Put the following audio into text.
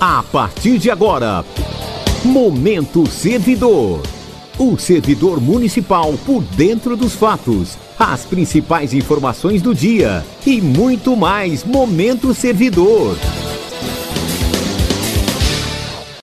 A partir de agora, Momento Servidor. O servidor municipal por dentro dos fatos, as principais informações do dia e muito mais Momento Servidor.